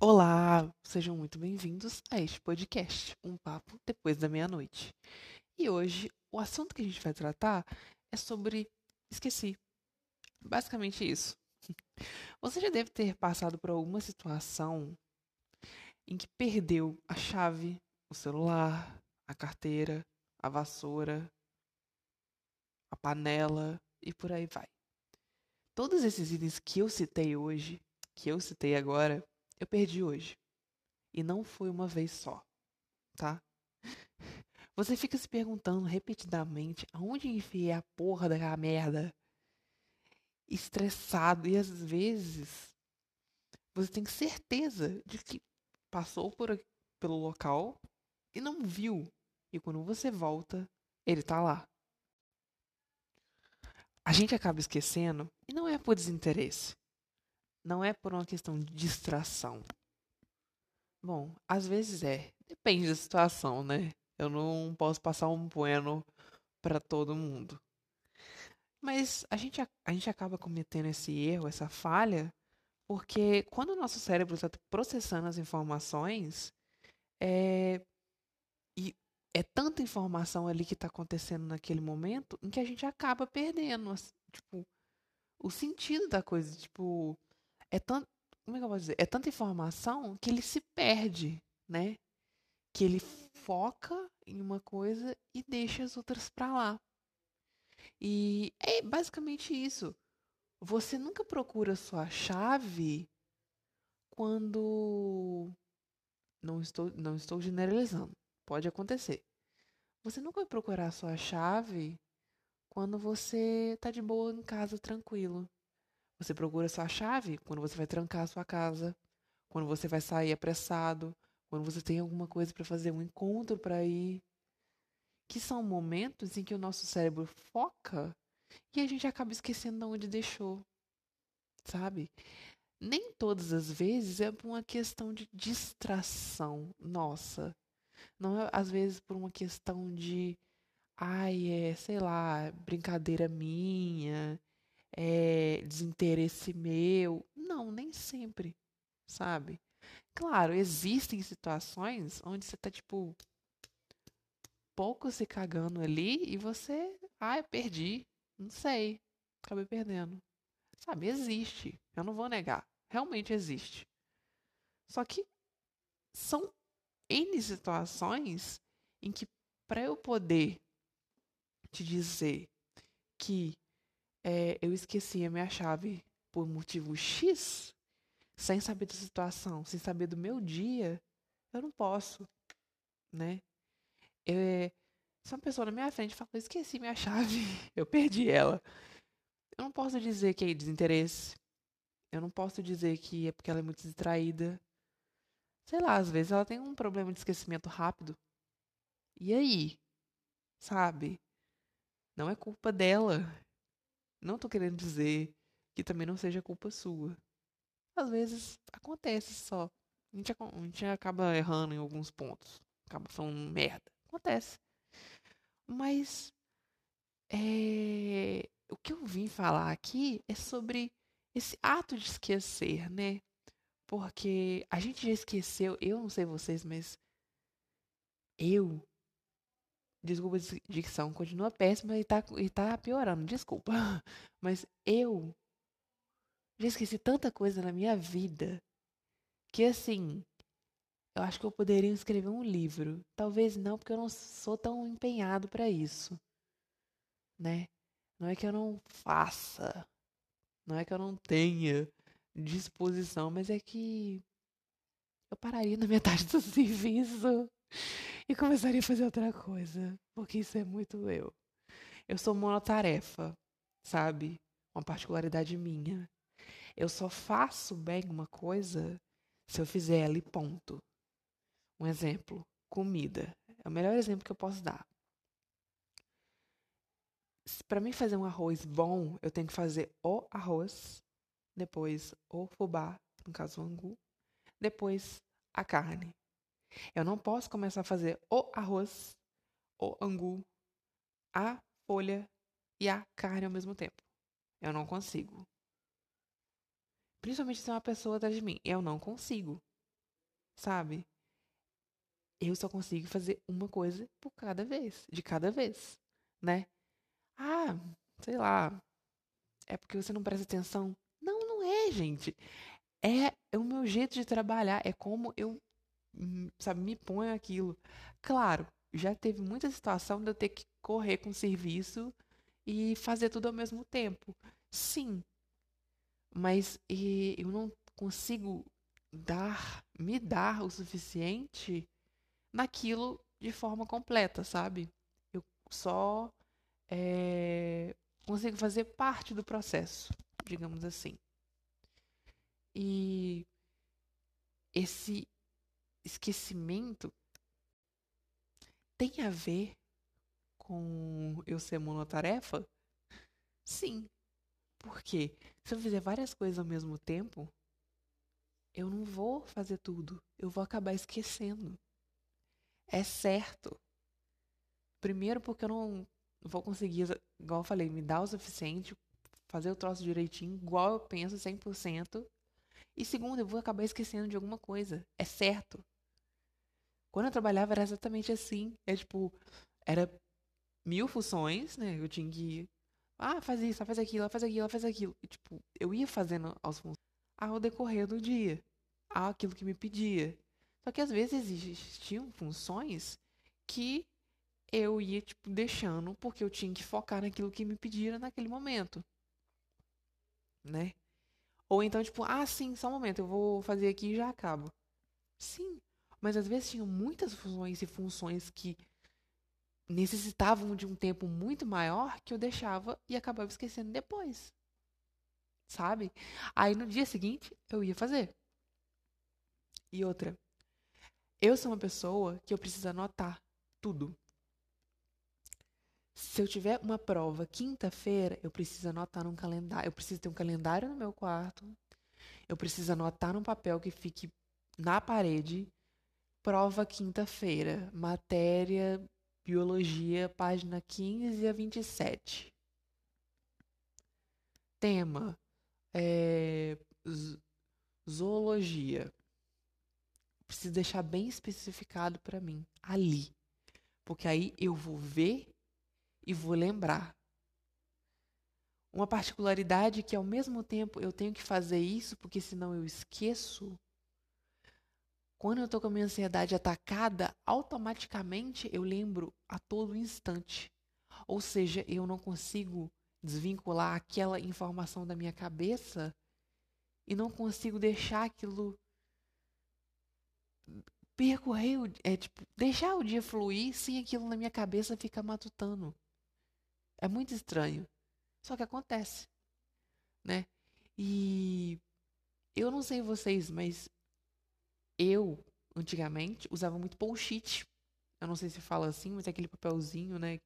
Olá, sejam muito bem-vindos a este podcast, um papo depois da meia-noite. E hoje o assunto que a gente vai tratar é sobre esqueci. Basicamente isso. Você já deve ter passado por alguma situação em que perdeu a chave, o celular, a carteira, a vassoura, a panela e por aí vai. Todos esses itens que eu citei hoje, que eu citei agora, eu perdi hoje. E não foi uma vez só, tá? Você fica se perguntando repetidamente aonde enfiei a porra daquela merda. Estressado. E às vezes você tem certeza de que passou por, pelo local e não viu. E quando você volta, ele tá lá. A gente acaba esquecendo e não é por desinteresse. Não é por uma questão de distração. Bom, às vezes é. Depende da situação, né? Eu não posso passar um bueno para todo mundo. Mas a gente, a gente acaba cometendo esse erro, essa falha, porque quando o nosso cérebro está processando as informações, é, e é tanta informação ali que está acontecendo naquele momento, em que a gente acaba perdendo, tipo, o sentido da coisa. Tipo, é tanto. Como é que eu vou dizer? É tanta informação que ele se perde, né? Que ele foca em uma coisa e deixa as outras para lá. E é basicamente isso. Você nunca procura sua chave quando não estou não estou generalizando. Pode acontecer. Você nunca vai procurar sua chave quando você tá de boa em casa tranquilo. Você procura sua chave quando você vai trancar a sua casa, quando você vai sair apressado, quando você tem alguma coisa para fazer, um encontro para ir. Que são momentos em que o nosso cérebro foca e a gente acaba esquecendo de onde deixou. Sabe? Nem todas as vezes é por uma questão de distração nossa. Não é, às vezes, por uma questão de. Ai, é, sei lá, brincadeira minha é, desinteresse meu. Não, nem sempre, sabe? Claro, existem situações onde você tá, tipo, pouco se cagando ali e você, ah, perdi, não sei, acabei perdendo. Sabe, existe, eu não vou negar, realmente existe. Só que são N situações em que para eu poder te dizer que é, eu esqueci a minha chave por motivo X, sem saber da situação, sem saber do meu dia, eu não posso, né? Eu, se uma pessoa na minha frente fala, eu esqueci minha chave, eu perdi ela. Eu não posso dizer que é desinteresse. Eu não posso dizer que é porque ela é muito distraída. Sei lá, às vezes ela tem um problema de esquecimento rápido. E aí? Sabe? Não é culpa dela. Não tô querendo dizer que também não seja culpa sua. Às vezes acontece só. A gente, a gente acaba errando em alguns pontos. Acaba falando merda. Acontece. Mas é, o que eu vim falar aqui é sobre esse ato de esquecer, né? Porque a gente já esqueceu, eu não sei vocês, mas eu Desculpa a dicção, continua péssima e tá, e tá piorando, desculpa. Mas eu já esqueci tanta coisa na minha vida que assim, eu acho que eu poderia escrever um livro. Talvez não, porque eu não sou tão empenhado para isso. Né? Não é que eu não faça. Não é que eu não tenha disposição, mas é que eu pararia na metade do serviço e começaria a fazer outra coisa, porque isso é muito eu. Eu sou monotarefa, sabe? Uma particularidade minha. Eu só faço bem uma coisa se eu fizer ela e ponto. Um exemplo, comida. É o melhor exemplo que eu posso dar. Para mim fazer um arroz bom, eu tenho que fazer o arroz, depois o fubá, no caso o angu, depois a carne. Eu não posso começar a fazer o arroz, o angu, a folha e a carne ao mesmo tempo. Eu não consigo. Principalmente se é uma pessoa atrás de mim. Eu não consigo. sabe? Eu só consigo fazer uma coisa por cada vez, de cada vez, né? Ah, sei lá. É porque você não presta atenção? Não, não é, gente. É, é o meu jeito de trabalhar, é como eu, sabe, me ponho aquilo. Claro, já teve muita situação de eu ter que correr com o serviço e fazer tudo ao mesmo tempo. Sim, mas eu não consigo dar, me dar o suficiente naquilo de forma completa, sabe? Eu só é, consigo fazer parte do processo, digamos assim. E esse esquecimento tem a ver com eu ser monotarefa? Sim. Porque se eu fizer várias coisas ao mesmo tempo, eu não vou fazer tudo. Eu vou acabar esquecendo. É certo. Primeiro, porque eu não vou conseguir, igual eu falei, me dar o suficiente, fazer o troço direitinho, igual eu penso, 100%. E segundo, eu vou acabar esquecendo de alguma coisa. É certo. Quando eu trabalhava era exatamente assim. É tipo, era mil funções, né? Eu tinha que. Ah, faz isso, faz aquilo, faz aquilo, faz aquilo. E, tipo, eu ia fazendo as funções ao decorrer do dia. Aquilo que me pedia. Só que às vezes existiam funções que eu ia, tipo, deixando porque eu tinha que focar naquilo que me pediram naquele momento. Né? Ou então, tipo, ah, sim, só um momento, eu vou fazer aqui e já acabo. Sim, mas às vezes tinham muitas funções e funções que necessitavam de um tempo muito maior que eu deixava e acabava esquecendo depois. Sabe? Aí no dia seguinte eu ia fazer. E outra, eu sou uma pessoa que eu preciso anotar tudo. Se eu tiver uma prova quinta-feira, eu preciso anotar num calendário. Eu preciso ter um calendário no meu quarto. Eu preciso anotar num papel que fique na parede Prova quinta-feira, matéria Biologia, página 15 a 27. Tema: é, Zoologia. Preciso deixar bem especificado para mim, ali. Porque aí eu vou ver e vou lembrar. Uma particularidade que ao mesmo tempo eu tenho que fazer isso, porque senão eu esqueço, quando eu estou com a minha ansiedade atacada, automaticamente eu lembro a todo instante. Ou seja, eu não consigo desvincular aquela informação da minha cabeça e não consigo deixar aquilo percorrer, é tipo, deixar o dia fluir sem aquilo na minha cabeça ficar matutando. É muito estranho. Só que acontece, né? E eu não sei vocês, mas eu, antigamente, usava muito post-it. Eu não sei se fala assim, mas é aquele papelzinho, né?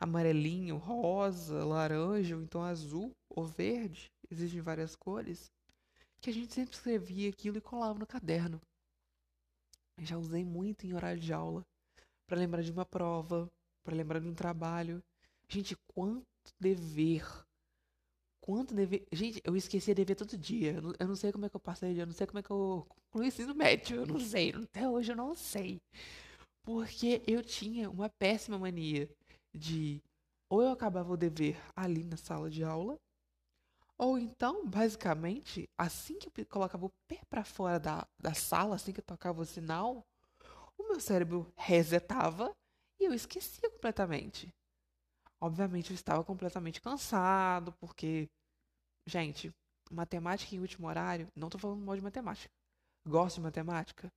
Amarelinho, rosa, laranja, ou então azul ou verde. Existem várias cores. Que a gente sempre escrevia aquilo e colava no caderno. Já usei muito em horário de aula. para lembrar de uma prova, para lembrar de um trabalho. Gente, quanto dever quanto dever. Gente, eu esquecia dever todo dia. Eu não, eu não, sei como é que eu passei, eu não sei como é que eu concluí ensino médio. Eu não sei. Até hoje eu não sei. Porque eu tinha uma péssima mania de. Ou eu acabava o dever ali na sala de aula, ou então, basicamente, assim que eu colocava o pé para fora da, da sala, assim que eu tocava o sinal, o meu cérebro resetava e eu esquecia completamente. Obviamente eu estava completamente cansado, porque, gente, matemática em último horário, não estou falando mal de matemática. Gosto de matemática?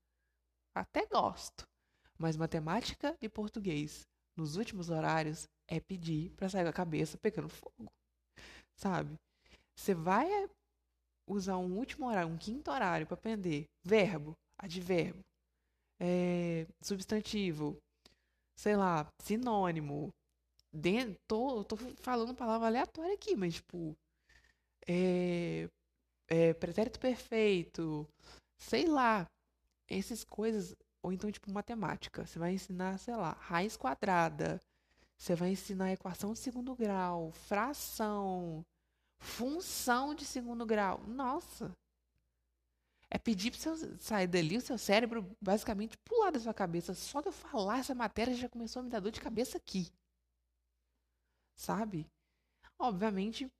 Até gosto. Mas matemática e português nos últimos horários é pedir para sair da cabeça pegando fogo. Sabe? Você vai usar um último horário, um quinto horário para aprender verbo, advérbio, é, substantivo, sei lá, sinônimo, dentro, tô, tô falando palavra aleatória aqui, mas tipo. É, é, pretérito perfeito, sei lá, essas coisas, ou então tipo matemática, você vai ensinar, sei lá, raiz quadrada, você vai ensinar equação de segundo grau, fração, função de segundo grau, nossa, É pedir para você sair dali, o seu cérebro basicamente pular da sua cabeça. Só de eu falar essa matéria já começou a me dar dor de cabeça aqui. Sabe? Obviamente,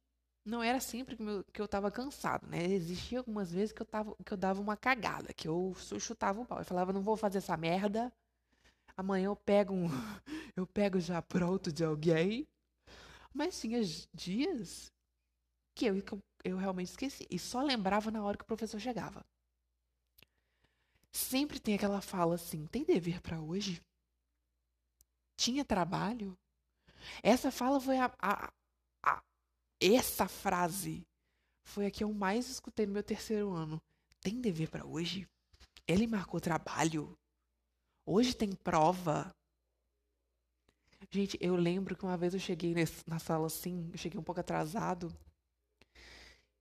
não era sempre que, que eu tava cansado, né? Existia algumas vezes que eu, tava, que eu dava uma cagada, que eu chutava o pau. Eu falava, não vou fazer essa merda. Amanhã eu pego um. eu pego já pronto de alguém. Mas tinha dias que eu, eu realmente esqueci. E só lembrava na hora que o professor chegava. Sempre tem aquela fala assim: tem dever para hoje? Tinha trabalho? Essa fala foi a, a, a, Essa frase foi a que eu mais escutei no meu terceiro ano. Tem dever para hoje? Ele marcou trabalho? Hoje tem prova? Gente, eu lembro que uma vez eu cheguei nesse, na sala assim, eu cheguei um pouco atrasado.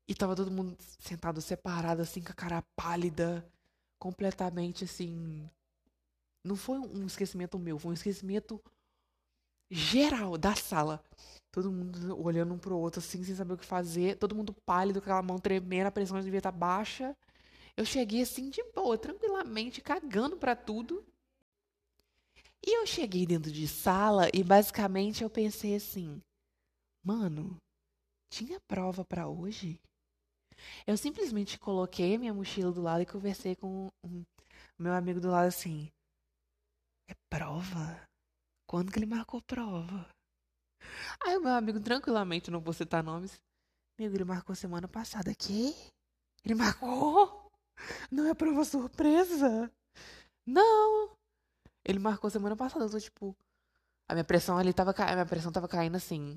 E tava todo mundo sentado separado, assim, com a cara pálida, completamente assim. Não foi um esquecimento meu, foi um esquecimento geral da sala. Todo mundo olhando um pro outro, assim, sem saber o que fazer. Todo mundo pálido, com aquela mão tremendo, a pressão devia estar baixa. Eu cheguei assim, de boa, tranquilamente, cagando para tudo. E eu cheguei dentro de sala e basicamente eu pensei assim: mano, tinha prova para hoje? Eu simplesmente coloquei minha mochila do lado e conversei com o meu amigo do lado assim: é prova? Quando que ele marcou prova? Aí o meu amigo, tranquilamente, não vou citar nomes, amigo, ele marcou semana passada. Que? Ele marcou? Não é prova surpresa? Não! Ele marcou semana passada, eu tô tipo. A minha pressão ali tava. A minha pressão tava caindo assim.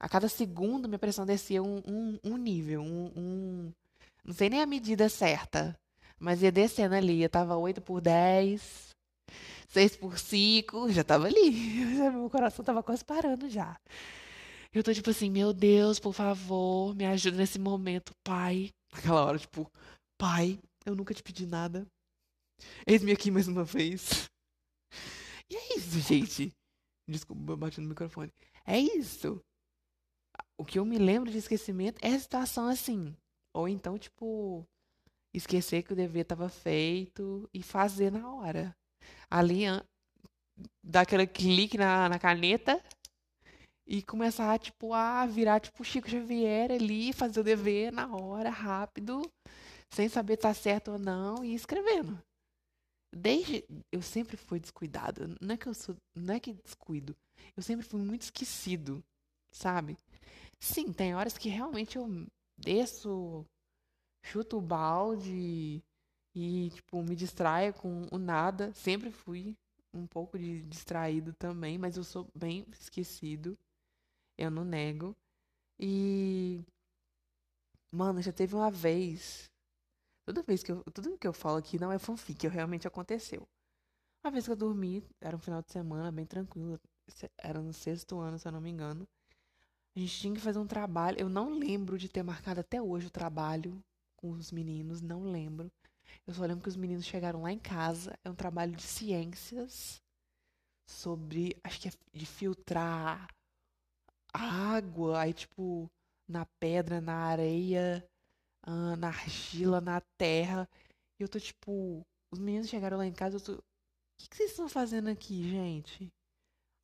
A cada segundo, minha pressão descia um, um, um nível, um, um, Não sei nem a medida certa. Mas ia descendo ali. Eu tava 8 por 10, 6 por 5, já tava ali. Meu coração tava quase parando já. Eu tô tipo assim, meu Deus, por favor, me ajuda nesse momento, pai. Naquela hora, tipo, pai, eu nunca te pedi nada. Eis-me aqui mais uma vez. E é isso, gente. Desculpa, eu bati no microfone. É isso. O que eu me lembro de esquecimento é a situação assim. Ou então, tipo, esquecer que o dever estava feito e fazer na hora. Ali, dar aquele clique na, na caneta e começar, tipo, a virar, tipo, Chico Xavier ali, fazer o dever na hora, rápido, sem saber se tá certo ou não, e escrevendo. Desde. Eu sempre fui descuidado. Não é que eu sou. Não é que descuido. Eu sempre fui muito esquecido, sabe? Sim, tem horas que realmente eu desço, chuto o balde e, tipo, me distraio com o nada. Sempre fui um pouco de distraído também, mas eu sou bem esquecido. Eu não nego. E. Mano, já teve uma vez Toda vez que eu, tudo que eu falo aqui não é fanfic, realmente aconteceu. Uma vez que eu dormi, era um final de semana bem tranquilo, era no sexto ano, se eu não me engano. A gente tinha que fazer um trabalho. Eu não lembro de ter marcado até hoje o trabalho com os meninos, não lembro. Eu só lembro que os meninos chegaram lá em casa. É um trabalho de ciências sobre, acho que é de filtrar água, aí tipo na pedra, na areia, na argila, na terra. E eu tô tipo. Os meninos chegaram lá em casa, eu tô. O que, que vocês estão fazendo aqui, gente?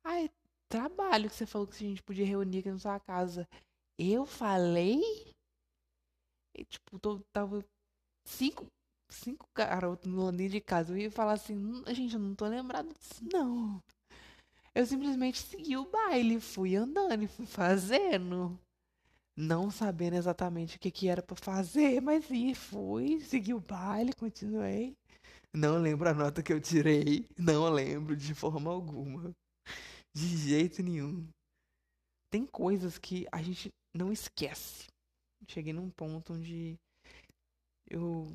Ai, trabalho que você falou que a gente podia reunir aqui na sua casa. Eu falei? E, tipo, tô, tava cinco, cinco garotos no andinho de casa. Eu ia falar assim, hum, gente, eu não tô lembrado disso, não. Eu simplesmente segui o baile, fui andando e fui fazendo não sabendo exatamente o que, que era para fazer, mas e fui, segui o baile, continuei. Não lembro a nota que eu tirei, não lembro de forma alguma, de jeito nenhum. Tem coisas que a gente não esquece. Cheguei num ponto onde eu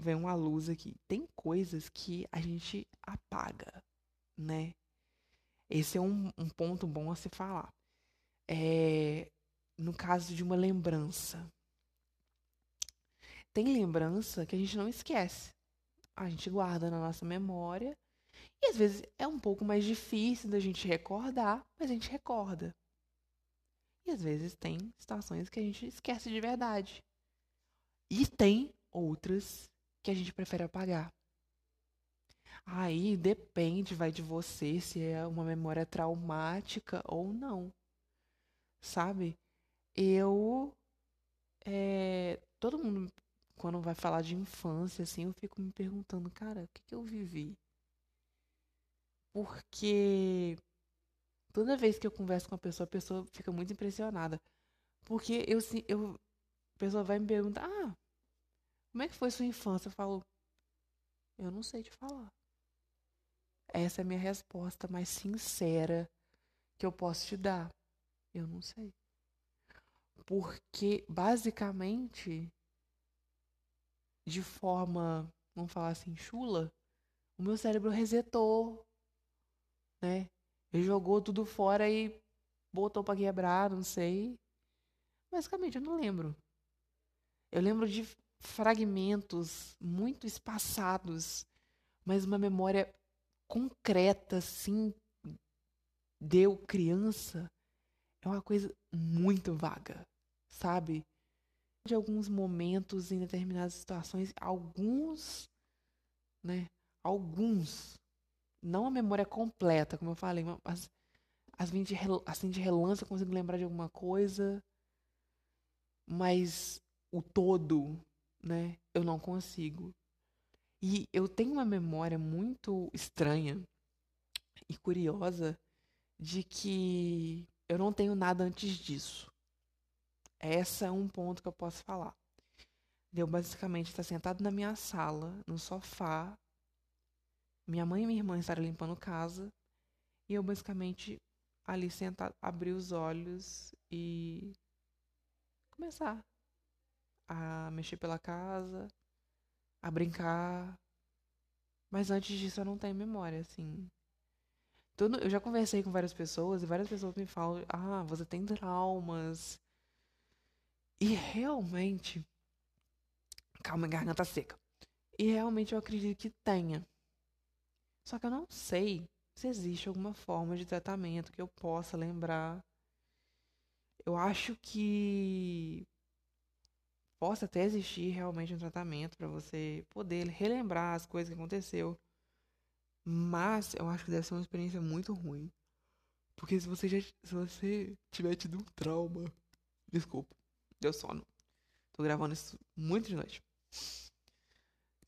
vem uma luz aqui. Tem coisas que a gente apaga, né? Esse é um, um ponto bom a se falar. É, no caso de uma lembrança. Tem lembrança que a gente não esquece. A gente guarda na nossa memória. E às vezes é um pouco mais difícil da gente recordar, mas a gente recorda. E às vezes tem situações que a gente esquece de verdade. E tem outras que a gente prefere apagar. Aí depende, vai de você se é uma memória traumática ou não. Sabe? Eu. É, todo mundo, quando vai falar de infância, assim, eu fico me perguntando, cara, o que, que eu vivi? Porque toda vez que eu converso com a pessoa, a pessoa fica muito impressionada. Porque eu, eu, a pessoa vai me perguntar, ah, como é que foi sua infância? Eu falo, eu não sei te falar. Essa é a minha resposta mais sincera que eu posso te dar. Eu não sei. Porque, basicamente, de forma, vamos falar assim, chula, o meu cérebro resetou, né? Ele jogou tudo fora e botou para quebrar, não sei. Basicamente, eu não lembro. Eu lembro de fragmentos muito espaçados, mas uma memória concreta, assim, deu criança, é uma coisa muito vaga, sabe? De alguns momentos, em determinadas situações, alguns, né? Alguns, não a memória completa, como eu falei, mas assim de, assim de relance eu consigo lembrar de alguma coisa, mas o todo, né? Eu não consigo. E eu tenho uma memória muito estranha e curiosa de que eu não tenho nada antes disso. Esse é um ponto que eu posso falar. Eu basicamente estar sentado na minha sala, no sofá. Minha mãe e minha irmã estavam limpando casa. E eu basicamente ali sentado, abrir os olhos e começar a mexer pela casa, a brincar. Mas antes disso eu não tenho memória, assim. Eu já conversei com várias pessoas e várias pessoas me falam: ah, você tem traumas. E realmente. Calma, garganta seca. E realmente eu acredito que tenha. Só que eu não sei se existe alguma forma de tratamento que eu possa lembrar. Eu acho que possa até existir realmente um tratamento para você poder relembrar as coisas que aconteceu. Mas eu acho que deve ser uma experiência muito ruim. Porque se você já se você tiver tido um trauma, desculpa, deu sono. Tô gravando isso muito de noite.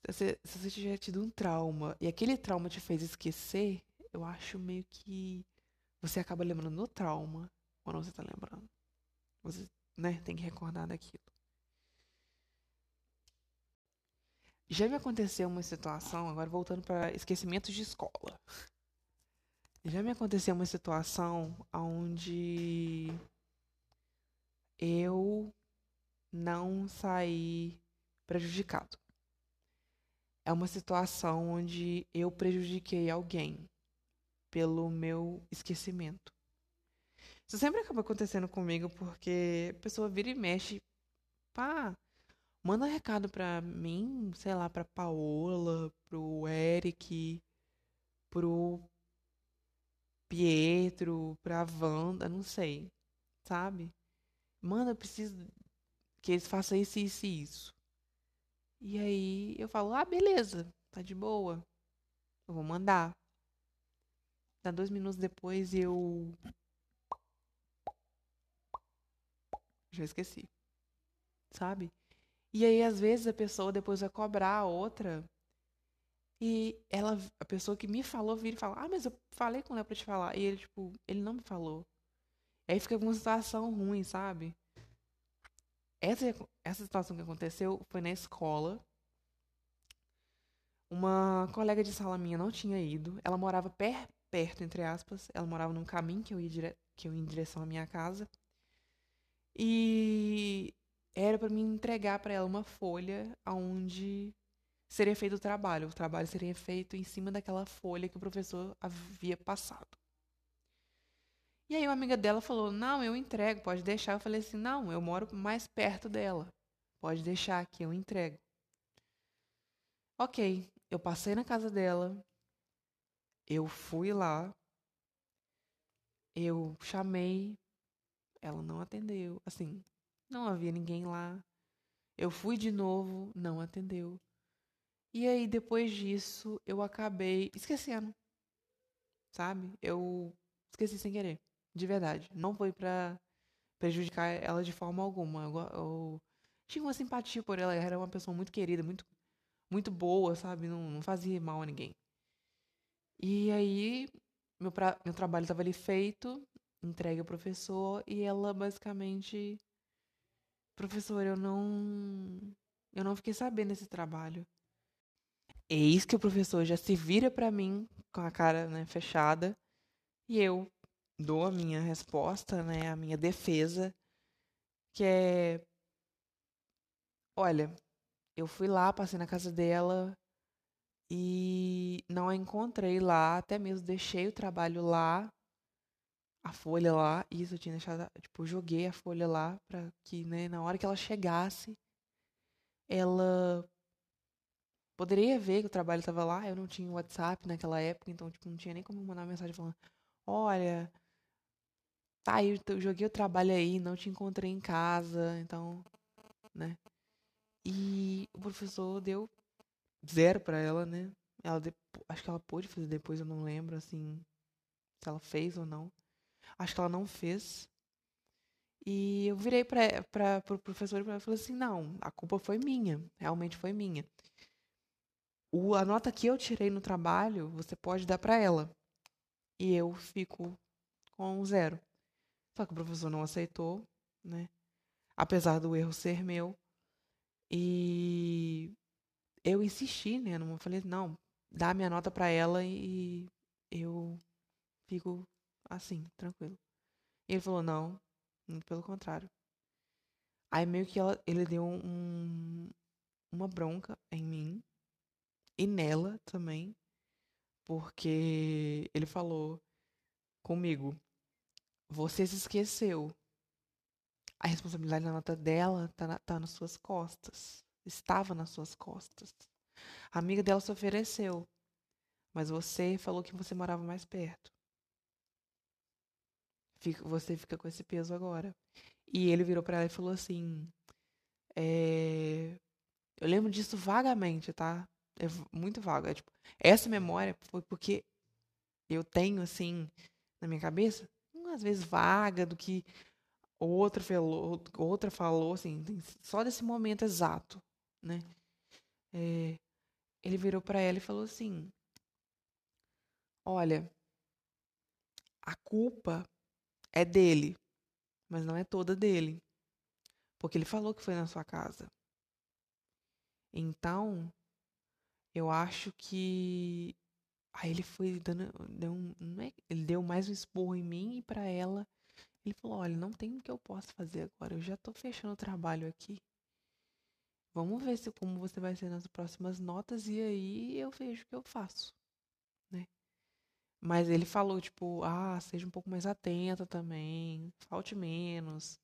Se se você tiver tido um trauma e aquele trauma te fez esquecer, eu acho meio que você acaba lembrando do trauma quando você tá lembrando. Você, né, tem que recordar daquilo. Já me aconteceu uma situação, agora voltando para esquecimentos de escola. Já me aconteceu uma situação onde eu não saí prejudicado. É uma situação onde eu prejudiquei alguém pelo meu esquecimento. Isso sempre acaba acontecendo comigo porque a pessoa vira e mexe. Pá, Manda recado pra mim, sei lá, pra Paola, pro Eric, pro Pietro, pra Wanda, não sei, sabe? Manda, eu preciso que eles façam isso, isso e isso. E aí eu falo, ah, beleza, tá de boa. Eu vou mandar. Dá dois minutos depois eu. Já esqueci. Sabe? E aí, às vezes, a pessoa depois vai cobrar a outra. E ela, a pessoa que me falou, vira e fala: Ah, mas eu falei com ela pra te falar. E ele, tipo, ele não me falou. Aí fica uma situação ruim, sabe? Essa, essa situação que aconteceu foi na escola. Uma colega de sala minha não tinha ido. Ela morava per, perto, entre aspas. Ela morava num caminho que eu ia, dire, que eu ia em direção à minha casa. E era para mim entregar para ela uma folha onde seria feito o trabalho. O trabalho seria feito em cima daquela folha que o professor havia passado. E aí uma amiga dela falou: "Não, eu entrego, pode deixar". Eu falei assim: "Não, eu moro mais perto dela. Pode deixar que eu entrego". OK, eu passei na casa dela. Eu fui lá. Eu chamei, ela não atendeu, assim, não havia ninguém lá. Eu fui de novo, não atendeu. E aí, depois disso, eu acabei esquecendo. Sabe? Eu esqueci sem querer. De verdade. Não foi pra prejudicar ela de forma alguma. Eu, eu tinha uma simpatia por ela. Ela era uma pessoa muito querida, muito, muito boa, sabe? Não, não fazia mal a ninguém. E aí, meu, pra, meu trabalho estava ali feito, entregue ao professor, e ela basicamente. Professor, eu não. Eu não fiquei sabendo desse trabalho. Eis que o professor já se vira para mim com a cara né, fechada e eu dou a minha resposta, né, a minha defesa, que é olha, eu fui lá, passei na casa dela e não a encontrei lá, até mesmo deixei o trabalho lá, a folha lá, isso eu tinha deixado, tipo, joguei a folha lá para que, né, na hora que ela chegasse, ela poderia ver que o trabalho estava lá. Eu não tinha WhatsApp naquela época, então tipo, não tinha nem como mandar mensagem falando: Olha, tá aí, eu joguei o trabalho aí, não te encontrei em casa, então, né? E o professor deu zero para ela, né? Ela acho que ela pôde fazer depois, eu não lembro assim se ela fez ou não. Acho que ela não fez. E eu virei para o pro professor e falei assim: não, a culpa foi minha, realmente foi minha. O, a nota que eu tirei no trabalho, você pode dar para ela. E eu fico com zero. Só que o professor não aceitou, né? Apesar do erro ser meu. E eu insisti, né? Eu falei, não, dá minha nota para ela e eu fico assim, tranquilo. E ele falou, não, pelo contrário. Aí meio que ela, ele deu um, uma bronca em mim e nela também, porque ele falou comigo: Você se esqueceu. A responsabilidade da nota dela tá, na, tá nas suas costas. Estava nas suas costas. A amiga dela se ofereceu, mas você falou que você morava mais perto. Fica, você fica com esse peso agora. E ele virou para ela e falou assim: é, Eu lembro disso vagamente, tá? É muito vago. É, tipo, essa memória foi porque eu tenho, assim, na minha cabeça, às vezes vaga do que outra falou, outra falou assim, só desse momento exato, né? É, ele virou para ela e falou assim: Olha, a culpa é dele, mas não é toda dele. Porque ele falou que foi na sua casa. Então, eu acho que aí ele foi dando deu um, é, ele deu mais um esporro em mim e para ela ele falou olha não tem o que eu possa fazer agora eu já tô fechando o trabalho aqui vamos ver se como você vai ser nas próximas notas e aí eu vejo o que eu faço mas ele falou tipo ah seja um pouco mais atenta também falte menos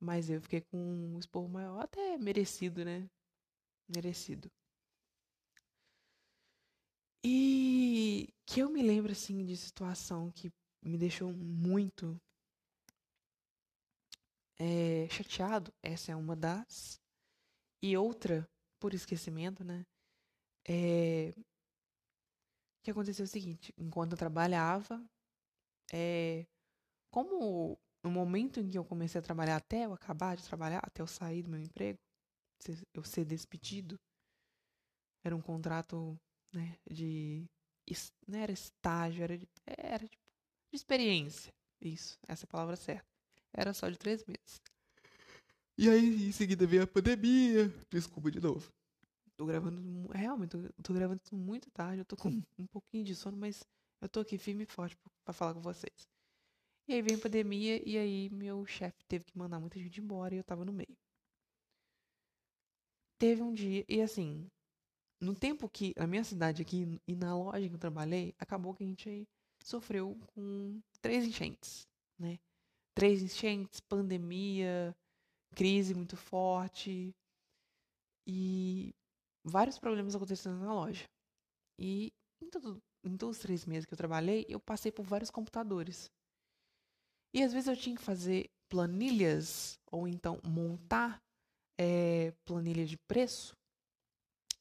mas eu fiquei com um esporro maior até merecido né merecido e que eu me lembro, assim, de situação que me deixou muito é, chateado. Essa é uma das. E outra, por esquecimento, né? É, que aconteceu o seguinte: enquanto eu trabalhava, é, como no momento em que eu comecei a trabalhar, até eu acabar de trabalhar, até eu sair do meu emprego, eu ser despedido, era um contrato né, de não era estágio, era de, era tipo, de experiência. Isso, essa é palavra certa. Era só de três meses. E aí, em seguida, veio a pandemia. Desculpa de novo. Tô gravando, realmente, tô, tô gravando muito tarde. Eu tô com um pouquinho de sono, mas eu tô aqui firme e forte para falar com vocês. E aí veio a pandemia e aí meu chefe teve que mandar muita gente embora e eu tava no meio. Teve um dia, e assim, no tempo que a minha cidade aqui e na loja que eu trabalhei, acabou que a gente sofreu com três enchentes, né? Três enchentes, pandemia, crise muito forte e vários problemas acontecendo na loja. E em, todo, em todos os três meses que eu trabalhei, eu passei por vários computadores. E às vezes eu tinha que fazer planilhas ou então montar é, planilha de preço.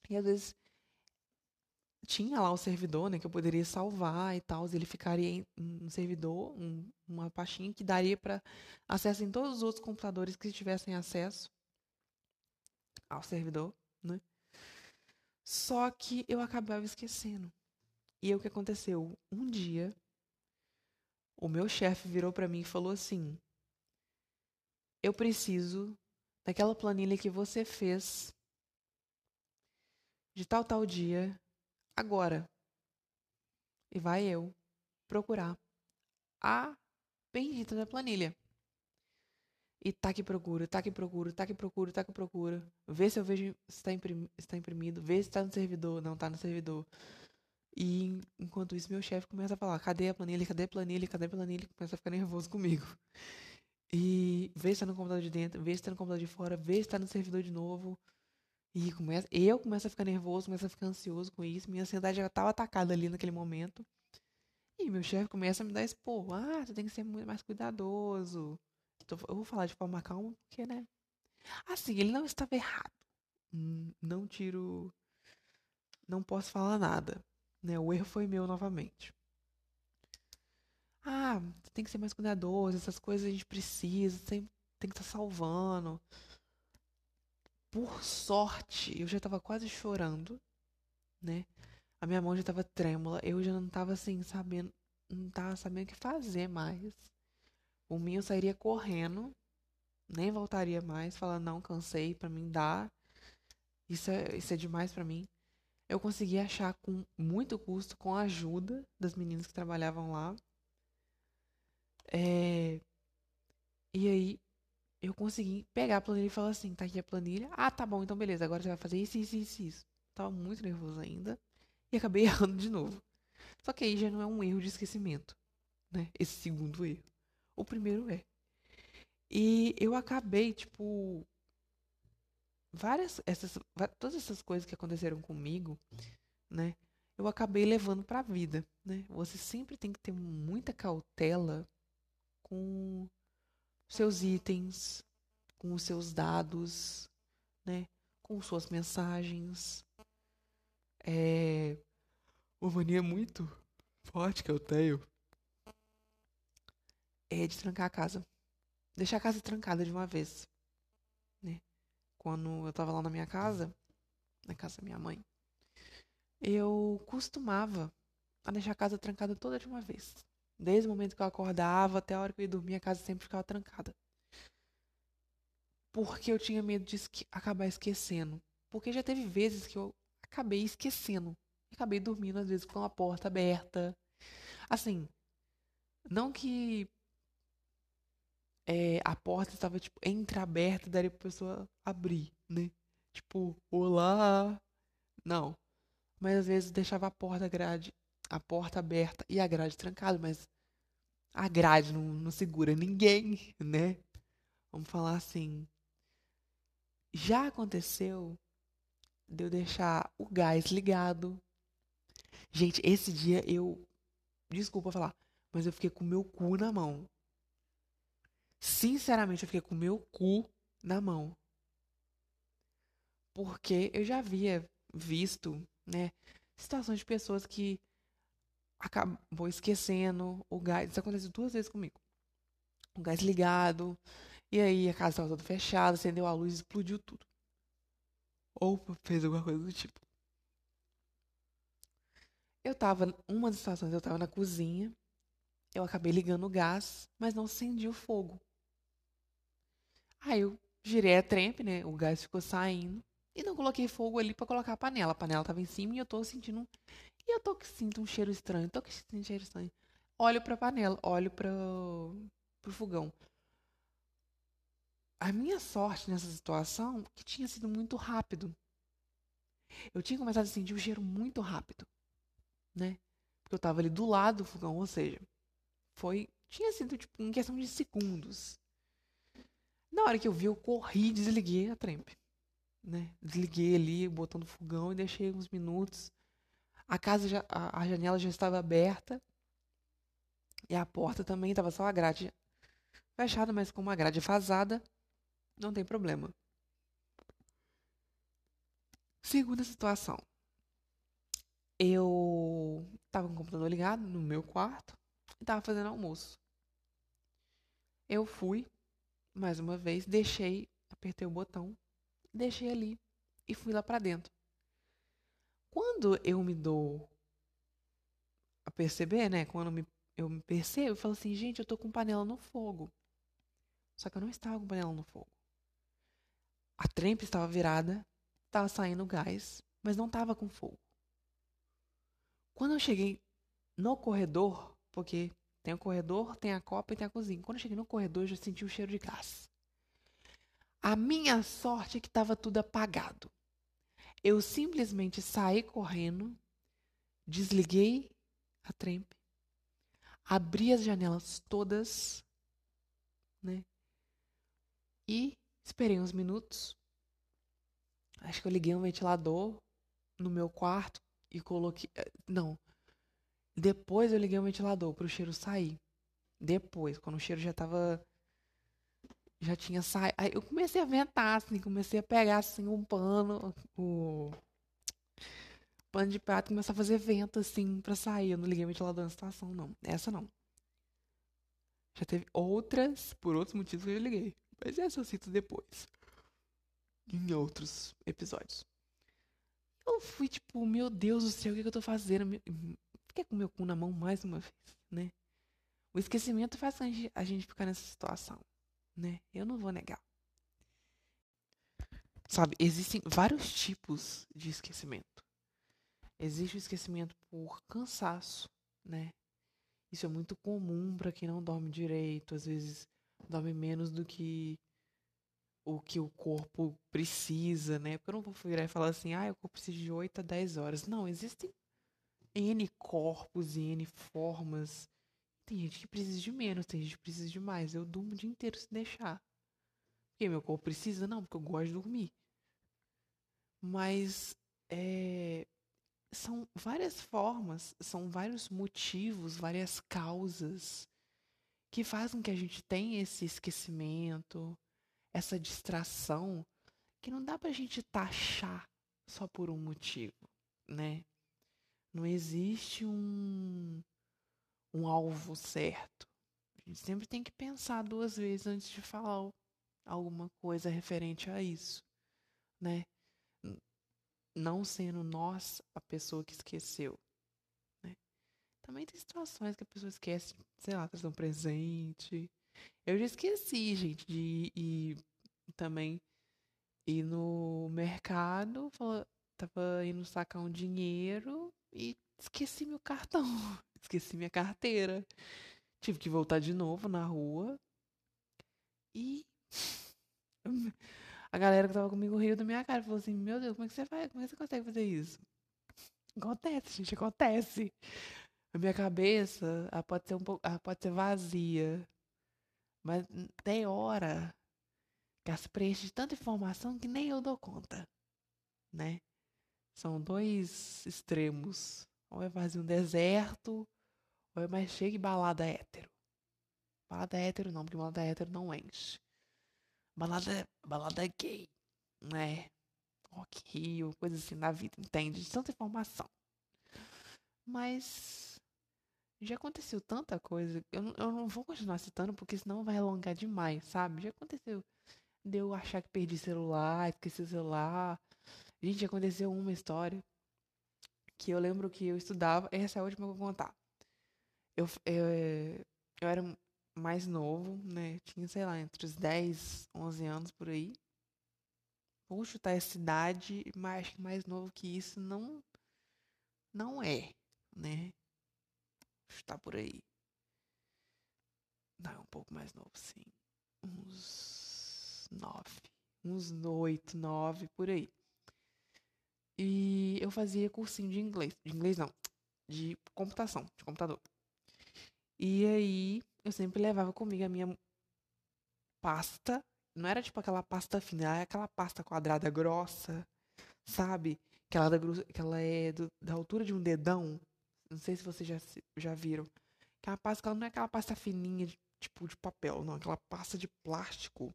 E às vezes tinha lá o servidor, né, que eu poderia salvar e tal, ele ficaria em um servidor, um, uma pastinha que daria para acesso em todos os outros computadores que tivessem acesso ao servidor, né? Só que eu acabava esquecendo. E aí o que aconteceu? Um dia, o meu chefe virou para mim e falou assim: Eu preciso daquela planilha que você fez de tal tal dia agora. E vai eu procurar a bendita da planilha. E tá que procura, tá que procura, tá que procura, tá que procura. Vê se eu vejo se está imprimido, tá imprimido, vê se tá no servidor, não tá no servidor. E enquanto isso, meu chefe começa a falar: cadê a planilha, cadê a planilha, cadê a planilha? Começa a ficar nervoso comigo. E vê se tá no computador de dentro, vê se tá no computador de fora, vê se tá no servidor de novo. E começa, eu começo a ficar nervoso, começo a ficar ansioso com isso. Minha ansiedade já estava atacada ali naquele momento. E meu chefe começa a me dar expor. Ah, você tem que ser muito mais cuidadoso. Eu vou falar de forma calma, porque, né? Assim, ele não estava errado. Hum, não tiro. Não posso falar nada. Né? O erro foi meu novamente. Ah, tem que ser mais cuidadoso. Essas coisas a gente precisa. Tem, tem que estar tá salvando por sorte, eu já tava quase chorando, né? A minha mão já tava trêmula, eu já não tava assim, sabendo, não tava sabendo o que fazer mais. O mim eu sairia correndo, nem voltaria mais, falando, não, cansei, para mim dá. Isso é, isso é demais para mim. Eu consegui achar com muito custo, com a ajuda das meninas que trabalhavam lá. É... E aí eu consegui pegar a planilha e falar assim, tá aqui a planilha. Ah, tá bom, então beleza, agora você vai fazer isso, isso, isso, isso. Tava muito nervoso ainda e acabei errando de novo. Só que aí já não é um erro de esquecimento, né? Esse segundo erro. O primeiro é. E eu acabei, tipo, várias essas todas essas coisas que aconteceram comigo, né? Eu acabei levando para a vida, né? Você sempre tem que ter muita cautela com seus itens, com os seus dados, né? com suas mensagens. É uma mania muito forte que eu tenho é de trancar a casa. Deixar a casa trancada de uma vez. Né? Quando eu tava lá na minha casa, na casa da minha mãe, eu costumava a deixar a casa trancada toda de uma vez. Desde o momento que eu acordava até a hora que eu ia dormir, a casa sempre ficava trancada. Porque eu tinha medo de esque acabar esquecendo. Porque já teve vezes que eu acabei esquecendo. Acabei dormindo, às vezes, com a porta aberta. Assim, não que é, a porta estava, tipo, entreaberta, daria pra pessoa abrir, né? Tipo, olá. Não. Mas às vezes deixava a porta grade a porta aberta e a grade trancada, mas a grade não, não segura ninguém, né? Vamos falar assim. Já aconteceu de eu deixar o gás ligado. Gente, esse dia eu. Desculpa falar, mas eu fiquei com meu cu na mão. Sinceramente, eu fiquei com meu cu na mão. Porque eu já havia visto, né, situações de pessoas que acabou esquecendo o gás. Isso aconteceu duas vezes comigo. O gás ligado, e aí a casa estava toda fechada, acendeu a luz explodiu tudo. Ou fez alguma coisa do tipo. Eu tava, uma das situações, eu tava na cozinha, eu acabei ligando o gás, mas não acendi o fogo. Aí eu girei a trempe, né? O gás ficou saindo. E não coloquei fogo ali para colocar a panela. A panela tava em cima e eu tô sentindo e eu tô que sinto um cheiro estranho, tô que sinto um cheiro estranho. Olho pra panela, olho pro, pro fogão. A minha sorte nessa situação que tinha sido muito rápido. Eu tinha começado a sentir o cheiro muito rápido, né? Porque eu tava ali do lado do fogão, ou seja, foi tinha sido tipo em questão de segundos. Na hora que eu vi, eu corri e desliguei a trempe, né? Desliguei ali, botando fogão e deixei uns minutos a casa já, a, a janela já estava aberta e a porta também estava só a grade fechada, mas com uma grade vazada, não tem problema. Segunda situação. Eu tava com o computador ligado no meu quarto e tava fazendo almoço. Eu fui, mais uma vez, deixei, apertei o botão, deixei ali e fui lá pra dentro. Quando eu me dou a perceber, né? Quando me, eu me percebo, eu falo assim, gente, eu tô com panela no fogo. Só que eu não estava com panela no fogo. A trempe estava virada, estava saindo gás, mas não estava com fogo. Quando eu cheguei no corredor, porque tem o corredor, tem a copa e tem a cozinha. Quando eu cheguei no corredor, eu já senti o cheiro de gás. A minha sorte é que estava tudo apagado. Eu simplesmente saí correndo, desliguei a trempe, abri as janelas todas, né? E esperei uns minutos. Acho que eu liguei um ventilador no meu quarto e coloquei. Eh, não. Depois eu liguei o ventilador para o cheiro sair. Depois, quando o cheiro já tava. Já tinha saído. Aí eu comecei a ventar, assim, comecei a pegar assim um pano, o pano de prato começar a fazer vento, assim, pra sair. Eu não liguei o ventilador na situação, não. Essa não. Já teve outras, por outros motivos que eu liguei. Mas essa eu cito depois. Em outros episódios. Eu fui tipo, meu Deus do céu, o que, que eu tô fazendo? Fiquei com meu cu na mão mais uma vez, né? O esquecimento faz a gente ficar nessa situação, né? Eu não vou negar. Sabe, existem vários tipos de esquecimento. Existe o esquecimento por cansaço, né? Isso é muito comum para quem não dorme direito, às vezes dorme menos do que o que o corpo precisa, né? Porque eu não vou virar e falar assim, ah, o corpo precisa de 8 a 10 horas. Não, existem N corpos e N formas. Tem gente que precisa de menos, tem gente que precisa de mais. Eu durmo o dia inteiro se deixar. Porque meu corpo precisa? Não, porque eu gosto de dormir. Mas é, são várias formas, são vários motivos, várias causas que fazem que a gente tenha esse esquecimento, essa distração, que não dá pra gente taxar só por um motivo, né? Não existe um, um alvo certo. A gente sempre tem que pensar duas vezes antes de falar alguma coisa referente a isso, né? Não sendo nós a pessoa que esqueceu. Né? Também tem situações que a pessoa esquece, sei lá, trazer um presente. Eu já esqueci, gente, de ir também ir no mercado, tava indo sacar um dinheiro e esqueci meu cartão, esqueci minha carteira. Tive que voltar de novo na rua. E a galera que tava comigo riu da minha cara. Falou assim: Meu Deus, como é que você faz? Como é que você consegue fazer isso? Acontece, gente, acontece. A minha cabeça ela pode ser um pouco, pode ser vazia. Mas tem hora que ela se preenche de tanta informação que nem eu dou conta. Né? São dois extremos. Ou é vazio um deserto, ou é mais cheio de balada hétero. Balada hétero não, porque balada hétero não enche. Balada, balada gay, né? Rock Rio, coisa assim na vida, entende? De tanta informação. Mas já aconteceu tanta coisa. Eu, eu não vou continuar citando porque senão vai alongar demais, sabe? Já aconteceu de eu achar que perdi celular, esqueci o celular, Gente, aconteceu uma história que eu lembro que eu estudava. Essa é a última que eu vou contar. Eu, eu, eu era mais novo, né? Tinha, sei lá, entre os 10, 11 anos por aí. Vou chutar essa idade, mas acho que mais novo que isso não, não é, né? Vou chutar por aí. Não, um pouco mais novo, sim. Uns 9. Uns 8, 9, por aí. E eu fazia cursinho de inglês. De inglês não, de computação, de computador. E aí eu sempre levava comigo a minha pasta. Não era tipo aquela pasta fina, era aquela pasta quadrada grossa, sabe? Que ela, que ela é do, da altura de um dedão. Não sei se vocês já, já viram. Aquela pasta que ela não é aquela pasta fininha, de, tipo de papel, não. Aquela pasta de plástico.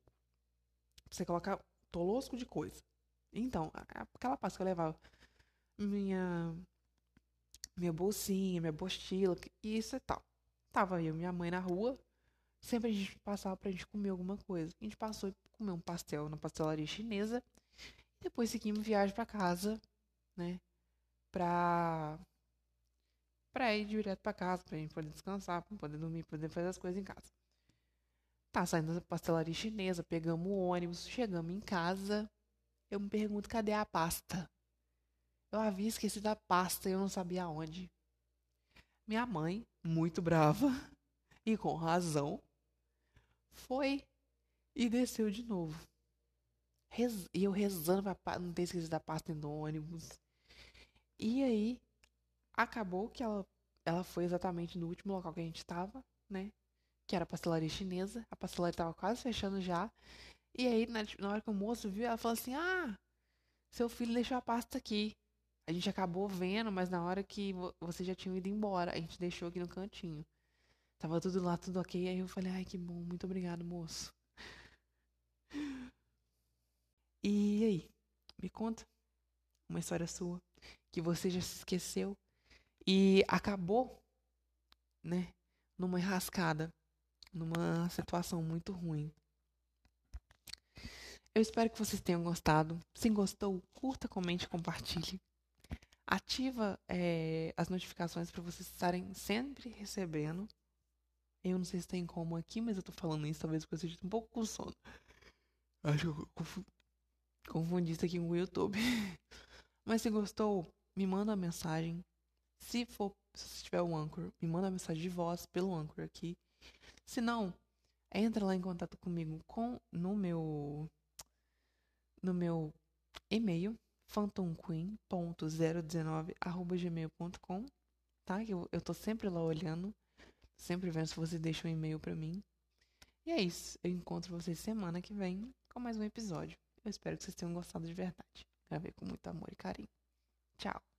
Você colocar tolosco de coisa. Então, aquela pasta que eu levava minha minha bolsinha, minha mochila, isso e tal. Tava eu e minha mãe na rua, sempre a gente passava pra gente comer alguma coisa. A gente passou e comeu um pastel na pastelaria chinesa. E depois seguimos viagem para casa, né? Pra pra ir direto para casa, pra gente poder descansar, pra poder dormir, poder fazer as coisas em casa. Tá saindo da pastelaria chinesa, pegamos o ônibus, chegamos em casa. Eu me pergunto, cadê a pasta? Eu havia esquecido a pasta e eu não sabia aonde. Minha mãe, muito brava, e com razão, foi e desceu de novo. E eu rezando pra não ter esquecido a pasta no ônibus. E aí, acabou que ela, ela foi exatamente no último local que a gente estava, né? Que era a pastelaria chinesa. A pastelaria estava quase fechando já. E aí, na, hora que o moço viu, ela falou assim: Ah, seu filho deixou a pasta aqui. A gente acabou vendo, mas na hora que você já tinha ido embora, a gente deixou aqui no cantinho. Tava tudo lá, tudo ok. Aí eu falei: Ai, que bom, muito obrigado, moço. E aí, me conta uma história sua que você já se esqueceu e acabou, né, numa enrascada, numa situação muito ruim. Eu espero que vocês tenham gostado. Se gostou, curta, comente, compartilhe. Ativa é, as notificações para vocês estarem sempre recebendo. Eu não sei se tem como aqui, mas eu tô falando isso talvez porque eu esteja um pouco com sono. Acho que eu confundi, isso aqui com o YouTube. mas se gostou, me manda uma mensagem se for, se tiver o Anchor, me manda mensagem de voz pelo Anchor aqui. Se não, entra lá em contato comigo com no meu no meu e-mail phantomqueen.019@gmail.com, tá? Eu, eu tô sempre lá olhando, sempre vendo se você deixa um e-mail para mim. E é isso. Eu encontro vocês semana que vem com mais um episódio. Eu espero que vocês tenham gostado de verdade. Gravei com muito amor e carinho. Tchau.